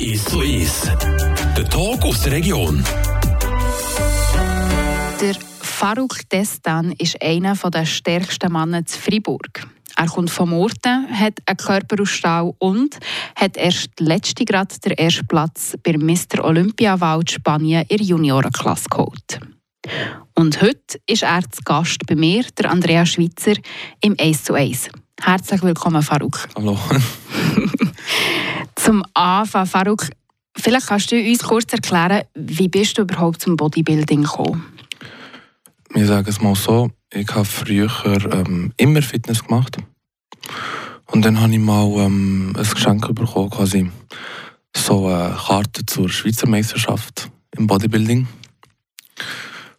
Ist so ist. Der Talk aus der Region. Der Farouk Destan ist einer der stärksten Männer zu Freiburg. Er kommt vom Orten, hat einen Körper aus Stahl und hat erst letzte Grad den ersten Platz bei Mr. Olympia Wald Spanien in der Juniorenklasse geholt. Und heute ist er zu Gast bei mir, der Andrea Schweitzer, im Ace zu Ace. Herzlich willkommen, Farouk. Hallo. Zum Anfang, Farouk, vielleicht kannst du uns kurz erklären, wie bist du überhaupt zum Bodybuilding gekommen? Wir sagen es mal so, ich habe früher ähm, immer Fitness gemacht. Und dann habe ich mal ähm, ein Geschenk bekommen, quasi so eine Karte zur Schweizer Meisterschaft im Bodybuilding.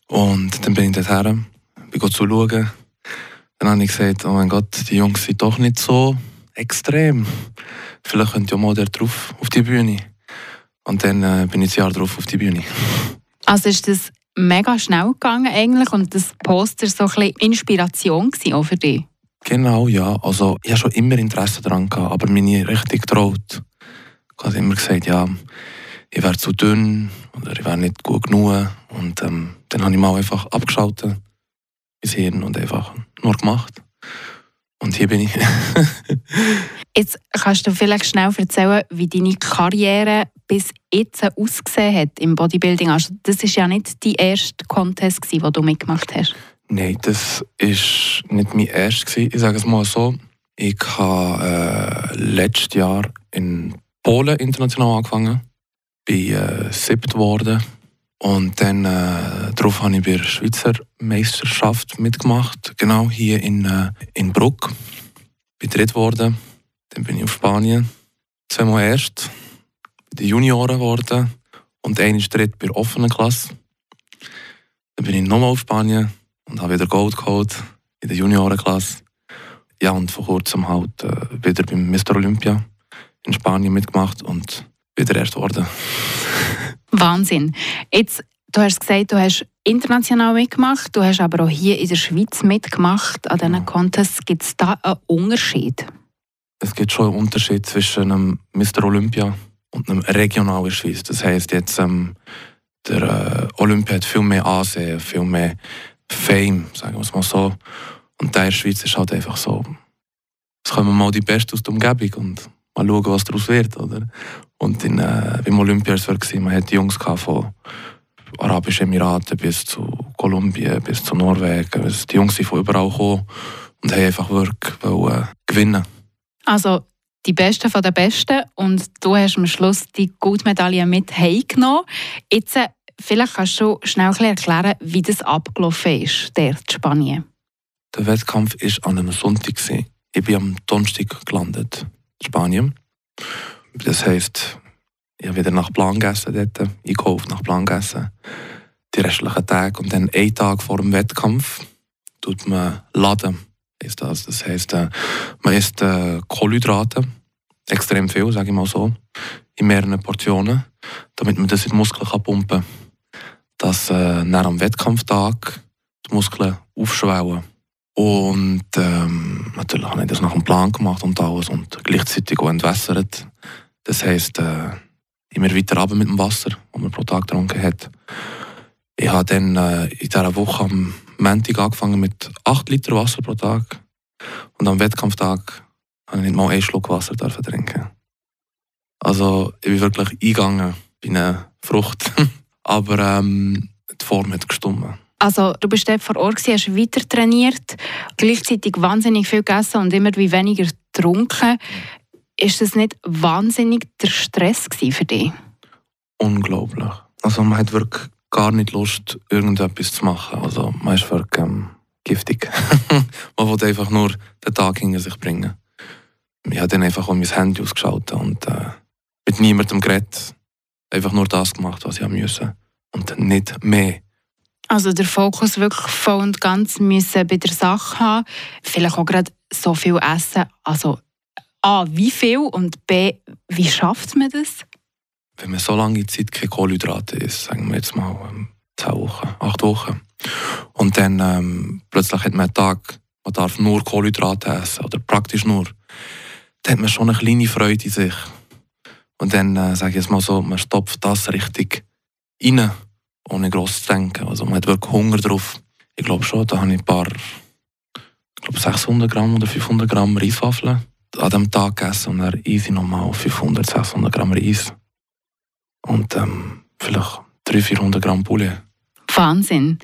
Und dann bin ich dorthin, bin zuschauen. Dann habe ich gesagt, oh mein Gott, die Jungs sind doch nicht so extrem. Vielleicht könnt ihr mal da drauf auf die Bühne. Und dann äh, bin ich ein Jahr drauf auf die Bühne. Also ist das mega schnell gegangen eigentlich und das Poster so ein bisschen Inspiration auch für dich? Genau, ja. Also ich habe schon immer Interesse daran gehabt, aber mich nie richtig getraut. Ich habe immer gesagt, ja, ich wäre zu dünn oder ich wäre nicht gut genug. Und ähm, dann habe ich mal einfach abgeschaltet, ins Hirn und einfach nur gemacht. Und hier bin ich. jetzt kannst du vielleicht schnell erzählen, wie deine Karriere bis jetzt ausgesehen hat im Bodybuilding. Also das ist ja nicht die erste Contest, den du mitgemacht hast. Nein, das war nicht mein erster. Ich sage es mal so. Ich habe äh, letztes Jahr in Polen international angefangen. Bin äh, siebt geworden. Und dann äh, darauf habe ich bei der Schweizer Meisterschaft mitgemacht. Genau hier in, äh, in Bruck. Bin dritt geworden. Dann bin ich auf Spanien. Zweimal erst. Bei den Junioren geworden. Und ist dritt bei der offenen Klasse. Dann bin ich nochmal auf Spanien und habe wieder Gold geholt in der Juniorenklasse. Ja, und vor kurzem halt äh, wieder beim Mr. Olympia in Spanien mitgemacht und wieder erst geworden. Wahnsinn. Jetzt, du hast gesagt, du hast international mitgemacht, du hast aber auch hier in der Schweiz mitgemacht. An diesen ja. Contests gibt es da einen Unterschied? Es gibt schon einen Unterschied zwischen einem Mr. Olympia und einem regional in der Schweiz. Das heisst jetzt, ähm, der äh, Olympia hat viel mehr Ansehen, viel mehr Fame, sagen wir es mal so. Und der in der Schweiz ist halt einfach so, es kommen mal die Besten aus der Umgebung und mal schauen, was daraus wird. Oder? Und in, äh, beim Olympia war es, man hatte Jungs von Arabischen Emiraten bis zu Kolumbien, bis zu Norwegen. Also die Jungs sind von überall gekommen und haben einfach wirklich wollen, äh, gewinnen. Also die Besten von den Besten und du hast am Schluss die Goldmedaille mit heimgenommen. Jetzt äh, Vielleicht kannst du schnell erklären, wie das abgelaufen ist, der in Spanien. Der Wettkampf war an einem Sonntag. Ich bin am Donnerstag gelandet Spanien. Das heisst, ich habe wieder nach Plan gegessen dort, einkauft nach Plan gegessen. Die restlichen Tage. Und dann einen Tag vor dem Wettkampf tut man laden. Ist das. das heisst, äh, man isst äh, Kohlenhydrate, extrem viel, sage ich mal so, in mehreren Portionen, damit man das in die Muskeln pumpen kann dass äh, nach am Wettkampftag die Muskeln aufschwellen. Und ähm, natürlich habe ich das nach dem Plan gemacht und alles und gleichzeitig auch entwässert. Das heisst, äh, immer weiter runter mit dem Wasser, das man pro Tag getrunken hat. Ich habe dann äh, in dieser Woche am Montag angefangen mit 8 Liter Wasser pro Tag. Und am Wettkampftag habe ich nicht mal einen Schluck Wasser trinken. Also ich bin wirklich eingegangen bei einer Frucht. aber ähm, die Form hat gestimmt. Also du bist dort vor Ort, hast weiter trainiert, gleichzeitig wahnsinnig viel gegessen und immer wie weniger getrunken. Ist das nicht wahnsinnig der Stress für dich? Unglaublich. Also man hat wirklich gar nicht Lust, irgendetwas zu machen. Also man ist wirklich ähm, giftig. man will einfach nur den Tag hinter sich bringen. Ich habe dann einfach mein Handy ausgeschaltet und äh, mit niemandem geredet einfach nur das gemacht, was ich musste. Und nicht mehr. Also der Fokus wirklich voll und ganz müssen bei der Sache haben. Vielleicht auch gerade so viel essen. Also A, wie viel und B, wie schafft man das? Wenn man so lange Zeit keine Kohlenhydrate isst, sagen wir jetzt mal ähm, 10 Wochen, 8 Wochen, und dann ähm, plötzlich hat man einen Tag, man darf nur Kohlenhydrate essen oder praktisch nur, da hat man schon eine kleine Freude in sich. Und dann, äh, sage ich jetzt mal so, man stopft das richtig rein, ohne groß zu denken. Also man hat wirklich Hunger drauf. Ich glaube schon, da habe ich ein paar, ich glaube 600 Gramm oder 500 Gramm Reiswaffeln an diesem Tag gegessen und dann easy nochmal 500, 600 Gramm Reis. Und ähm, vielleicht 300, 400 Gramm Poulet. Wahnsinn.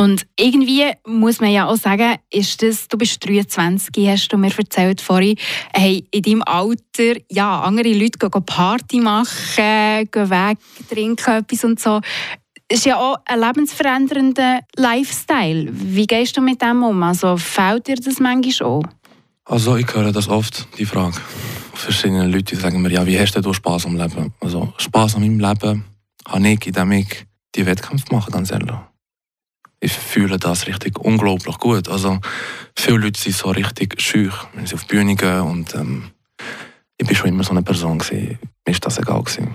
Und irgendwie muss man ja auch sagen, ist das, du bist 23, hast du mir erzählt vorhin, hey, in deinem Alter, ja, andere Leute gehen Party machen, gehen weg, trinken etwas und so. Ist ja auch ein lebensverändernder Lifestyle. Wie gehst du mit dem um? Also fällt dir das manchmal auch? Also ich höre das oft, die Frage. Verschiedene Leute sagen mir, ja, wie hast du Spaß am Leben? Also Spaß an meinem Leben habe ich, indem ich die Wettkämpfe mache, ganz ehrlich ich fühle das richtig unglaublich gut. Also viele Leute sind so richtig schüch, wenn sie auf die Bühne gehen und ähm, ich bin schon immer so eine Person gewesen. Mir ist das egal gewesen.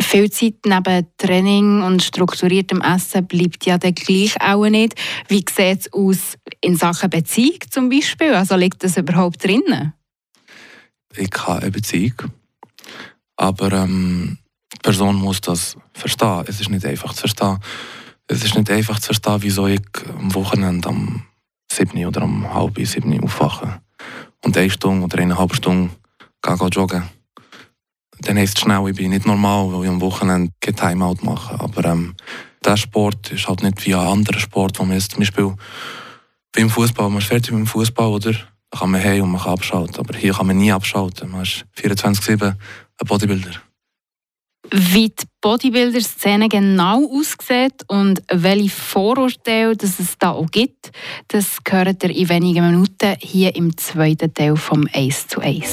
Viel Zeit neben Training und strukturiertem Essen bleibt ja dann gleich auch nicht. Wie sieht es aus in Sachen Beziehung zum Beispiel? Also liegt das überhaupt drin? Ich habe eine Beziehung, aber ähm, die Person muss das verstehen. Es ist nicht einfach zu verstehen es ist nicht einfach zu verstehen, wieso ich am Wochenende am 7 oder am halb 7 aufwache und eine Stunde oder eineinhalb Stunden gehe, joggen dann heisst es schnell, ich bin nicht normal, weil ich am Wochenende kein Timeout mache. Aber ähm, dieser Sport ist halt nicht wie ein anderer Sport, wo man jetzt zum Beispiel beim Fußball, man ist fertig mit dem Fußball, oder? Da kann man hey und man kann abschalten. Aber hier kann man nie abschalten. Man ist 24-7 ein Bodybuilder. Wie die Bodybuilder-Szene genau aussieht und welche Vorurteile dass es da auch gibt, das hört ihr in wenigen Minuten hier im zweiten Teil vom 1 zu 1.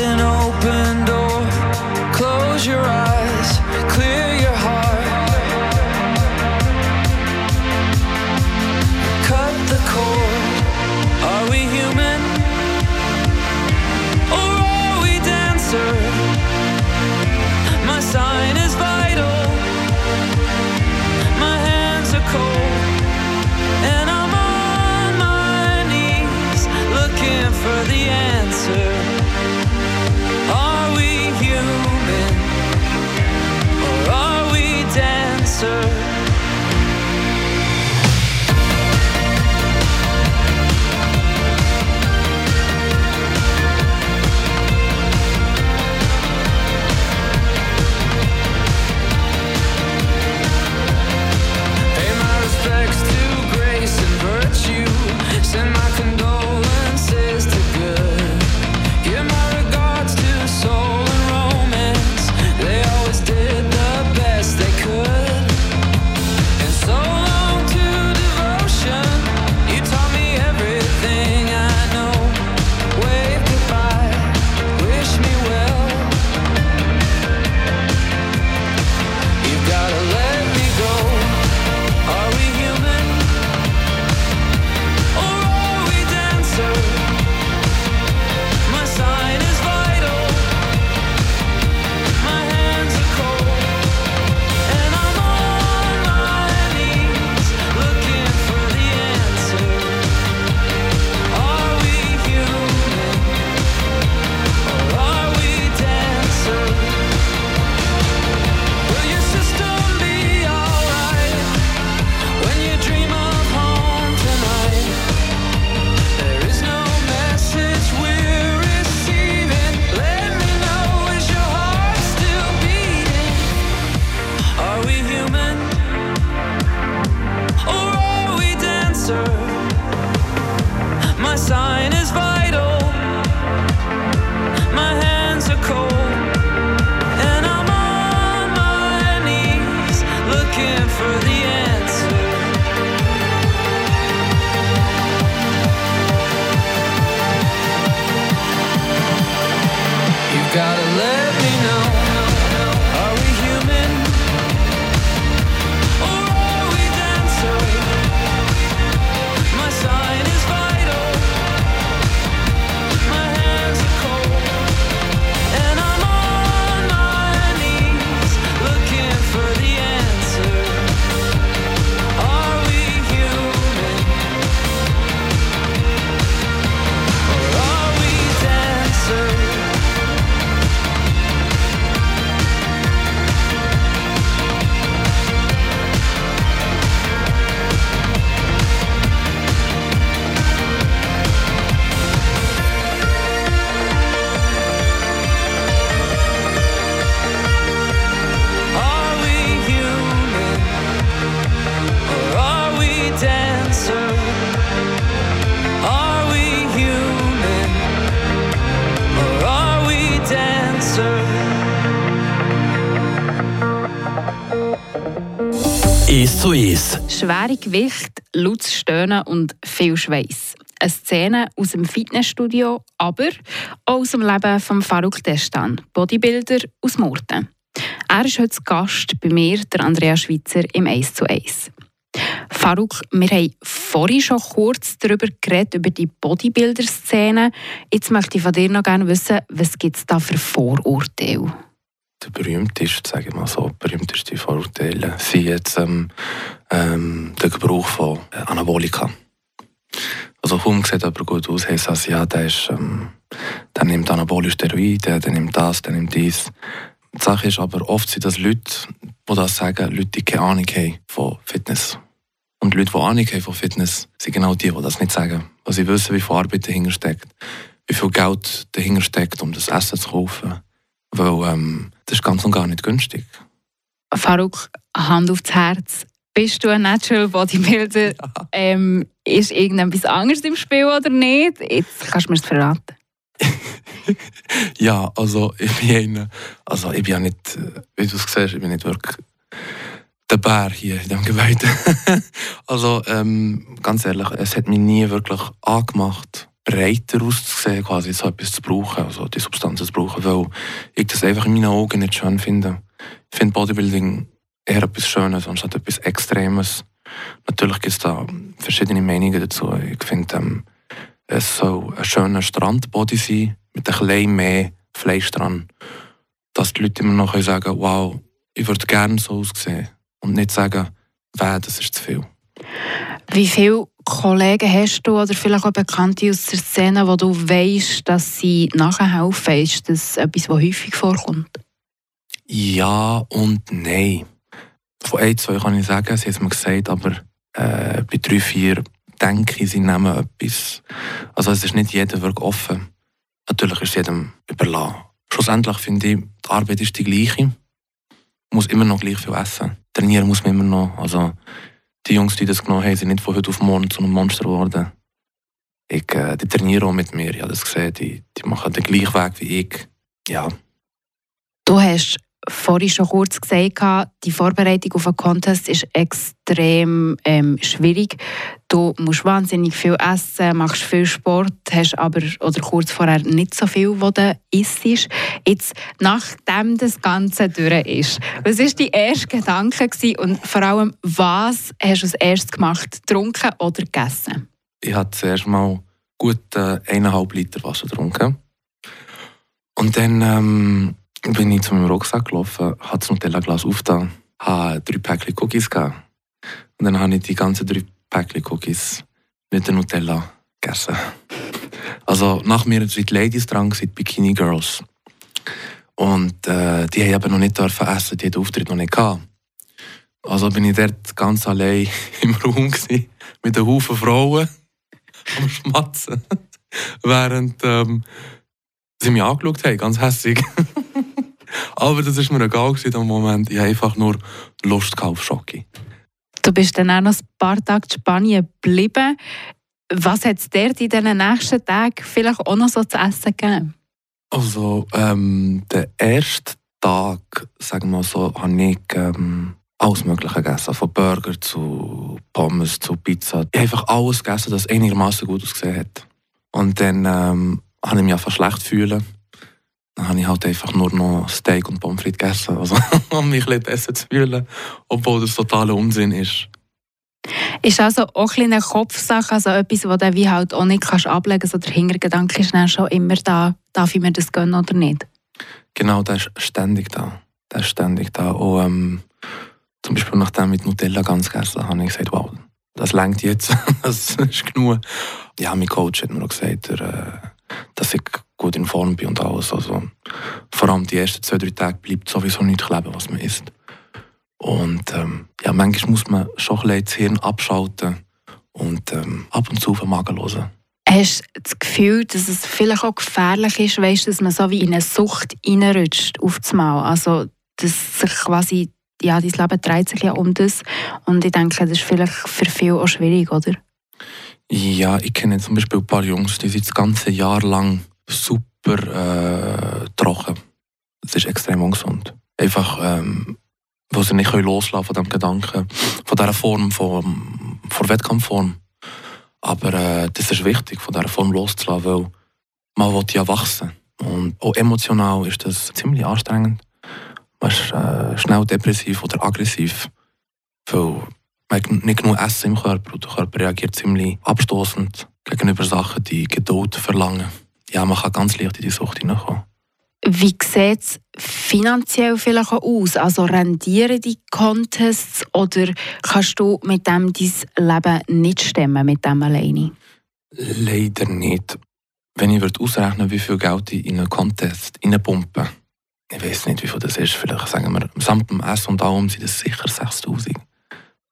for the answer. answer. My sign is vital. My hands are cold. And I'm on my knees looking for the answer. You've got to Schwere Gewicht, lautes Stöhnen und viel Schweiß. Eine Szene aus dem Fitnessstudio, aber auch aus dem Leben von Farouk Destan, Bodybuilder aus Murten. Er ist heute Gast bei mir, der Andrea Schweitzer, im 1 zu 1. Farouk, wir haben vorhin schon kurz darüber geredet, über die Bodybuilder-Szene. Jetzt möchte ich von dir noch gerne wissen, was gibt es da für Vorurteile? Der berühmteste, sage ich mal so, berühmteste Vorurteile sind jetzt ähm, ähm, der Gebrauch von äh, Anabolika. Also kaum sieht aber gut aus, heisst das, ja, der, ist, ähm, der nimmt anabolische Steroide, der nimmt das, der nimmt dies. Die Sache ist aber, oft sind das Leute, die das sagen, Leute, die keine Ahnung haben von Fitness. Und Leute, die Ahnung haben von Fitness, sind genau die, die das nicht sagen. Weil sie wissen, wie viel Arbeit dahinter steckt, wie viel Geld dahinter steckt, um das Essen zu kaufen. Weil ähm, das ist ganz und gar nicht günstig. Farouk, Hand aufs Herz. Bist du ein Natural Bodybuilder? Ja. Ähm, ist irgendetwas anderes im Spiel oder nicht? Jetzt kannst du mir das verraten. ja, also ich bin einer, also ich bin ja nicht, äh, wie du es siehst, ich bin nicht wirklich der Bär hier in diesem Gebäude. also ähm, ganz ehrlich, es hat mich nie wirklich angemacht, breiter auszusehen, quasi so etwas zu brauchen, also die Substanzen zu brauchen, weil ich das einfach in meinen Augen nicht schön finde. Ich finde Bodybuilding eher etwas Schönes anstatt etwas Extremes. Natürlich gibt es da verschiedene Meinungen dazu. Ich finde, ähm, es soll ein schöner Strandbody sein, mit ein bisschen mehr Fleisch dran. Dass die Leute immer noch sagen können, wow, ich würde gerne so aussehen. Und nicht sagen, weh, das ist zu viel. Wie viele Kollegen hast du oder vielleicht auch Bekannte aus der Szene, wo du weißt, dass sie nachher helfen? Ist das etwas, was häufig vorkommt? Ja und nein. Von ein, zwei kann ich sagen, sie haben es mir gesagt, aber äh, bei drei, vier denke ich, sie nehmen etwas. Also es ist nicht jeder wirklich offen. Natürlich ist es jedem überlassen. Schlussendlich finde ich, die Arbeit ist die gleiche. Man muss immer noch gleich viel essen. Trainieren muss man immer noch. Also die Jungs, die das genommen haben, sind nicht von heute auf morgen zu einem Monster geworden. Ich, äh, die trainieren auch mit mir, ich habe das gesehen. Die, die machen den gleichen Weg wie ich. Ja. Du hast vorhin schon kurz gesagt, die Vorbereitung auf einen Contest ist extrem ähm, schwierig. Du musst wahnsinnig viel essen, machst viel Sport, hast aber oder kurz vorher nicht so viel, was du isst. Jetzt, nachdem das Ganze durch ist, was war dein erster Gedanke und vor allem, was hast du als erstes gemacht, getrunken oder gegessen? Ich habe zuerst mal gut eineinhalb Liter Wasser getrunken. Und dann ähm, bin ich zu meinem Rucksack gelaufen, habe das Nutella-Glas aufgetan, habe drei Päckchen Cookies gegeben. Und dann habe ich die ganzen drei Päckchen Cookies mit der Nutella gegessen. Also nach mir sind die Ladies dran, die Bikini Girls. Und äh, die haben eben noch nicht dürfen essen, die den Auftritt noch nicht gehabt. Also bin ich dort ganz allein im Raum gewesen, mit einem Haufen Frauen am Schmatzen. Während ähm, sie mich angeschaut haben, ganz hässlich. Aber das war mir egal dem Moment. Ich habe einfach nur Lust auf Schocke. Du bist dann auch noch ein paar Tage in Spanien geblieben. Was hat es dir in den nächsten Tagen vielleicht auch noch so zu essen gegeben? Also, ähm, der erste Tag, sagen wir so, habe ich ähm, alles Mögliche gegessen. Von Burger zu Pommes zu Pizza. Ich habe einfach alles gegessen, das einigermaßen gut ausgesehen hat. Und dann ähm, habe ich mich einfach schlecht fühlen. Dann habe ich halt einfach nur noch Steak und Pommes frites gegessen, also, um mich ein besser zu fühlen, obwohl das totaler Unsinn ist. Ist also auch ein eine Kopfsache, also etwas, was du wie halt auch nicht kannst ablegen kannst. Also der Hintergedanke ist dann schon immer da, darf ich mir das gönnen oder nicht? Genau, der ist ständig da. Der ist ständig da. Und, ähm, zum Beispiel nachdem mit Nutella ganz gegessen habe ich gesagt, wow, das längt jetzt, das ist genug. Ja, mein Coach hat mir auch gesagt, äh, dass ich gut in Form bin und alles. Also, vor allem die ersten zwei, drei Tage bleibt sowieso nicht kleben, was man isst. Und ähm, ja, manchmal muss man schon ein bisschen das Hirn abschalten und ähm, ab und zu auf den Magen hören. Hast du das Gefühl, dass es vielleicht auch gefährlich ist, weißt, dass man so wie in eine Sucht reinrutscht auf das Mal? Also, dass sich quasi, ja, dein Leben dreht sich ja um das. Und ich denke, das ist vielleicht für viele auch schwierig, oder? Ja, ich kenne zum Beispiel ein paar Jungs, die sind das ganze Jahr lang super äh, trocken. Das ist extrem ungesund. Einfach, ähm, weil sie nicht loslassen von diesem Gedanken, von dieser Form, von, von Wettkampfform. Aber äh, das ist wichtig, von dieser Form loszulassen, weil man will ja wachsen. Und auch emotional ist das ziemlich anstrengend. Man ist äh, schnell depressiv oder aggressiv, weil man nicht genug Essen im Körper und der Körper reagiert ziemlich abstoßend gegenüber Sachen, die Geduld verlangen. Ja, man kann ganz leicht in die Sucht hineinkommen. Wie sieht es finanziell vielleicht auch aus? Also rendieren die Contests oder kannst du mit dem dein Leben nicht stemmen, mit dem alleine? Leider nicht. Wenn ich ausrechnen wie viel Geld ich in einen Contest pumpe, ich weiß nicht, wie viel das ist, vielleicht sagen wir, samt dem Essen und allem sind das sicher 6000,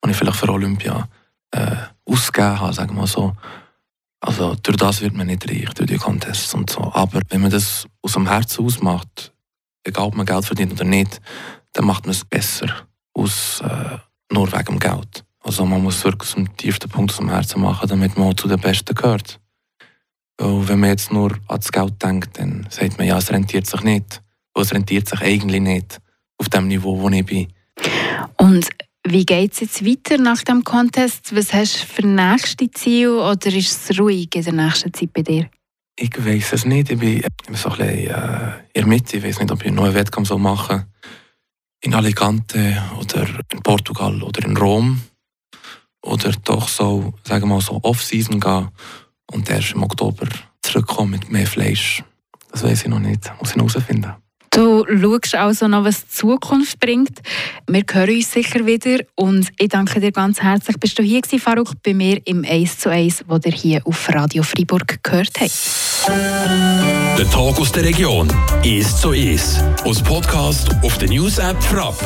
die ich vielleicht für Olympia äh, ausgegeben habe, sagen wir so. Also durch das wird man nicht reich, durch die Contests und so. Aber wenn man das aus dem Herzen ausmacht, egal ob man Geld verdient oder nicht, dann macht man es besser aus äh, nur wegen Geld. Also man muss wirklich dem tiefsten Punkt aus dem Herzen machen, damit man zu den Besten gehört. Weil wenn man jetzt nur an das Geld denkt, dann sagt man, ja, es rentiert sich nicht. Es rentiert sich eigentlich nicht auf dem Niveau, wo ich bin. Und wie geht es jetzt weiter nach dem Contest? Was hast du für nächste Ziele oder ist es ruhig in der nächsten Zeit bei dir? Ich weiß es nicht. Ich bin so ein bisschen äh, in der Mitte. Ich weiß nicht, ob ich einen neuen Wettkampf machen soll. In Alicante oder in Portugal oder in Rom. Oder doch so, sagen wir mal so, Off-Season gehen und erst im Oktober zurückkommen mit mehr Fleisch. Das weiß ich noch nicht. Muss ich herausfinden. Du schaust also noch, was die Zukunft bringt. Wir hören uns sicher wieder und ich danke dir ganz herzlich. Bist du hier gewesen, Faruk, bei mir im 1 zu 1, wo ihr hier auf Radio Freiburg gehört habt. Der Tag aus der Region. 1 zu 1. Aus Podcast auf der News-App Frapp.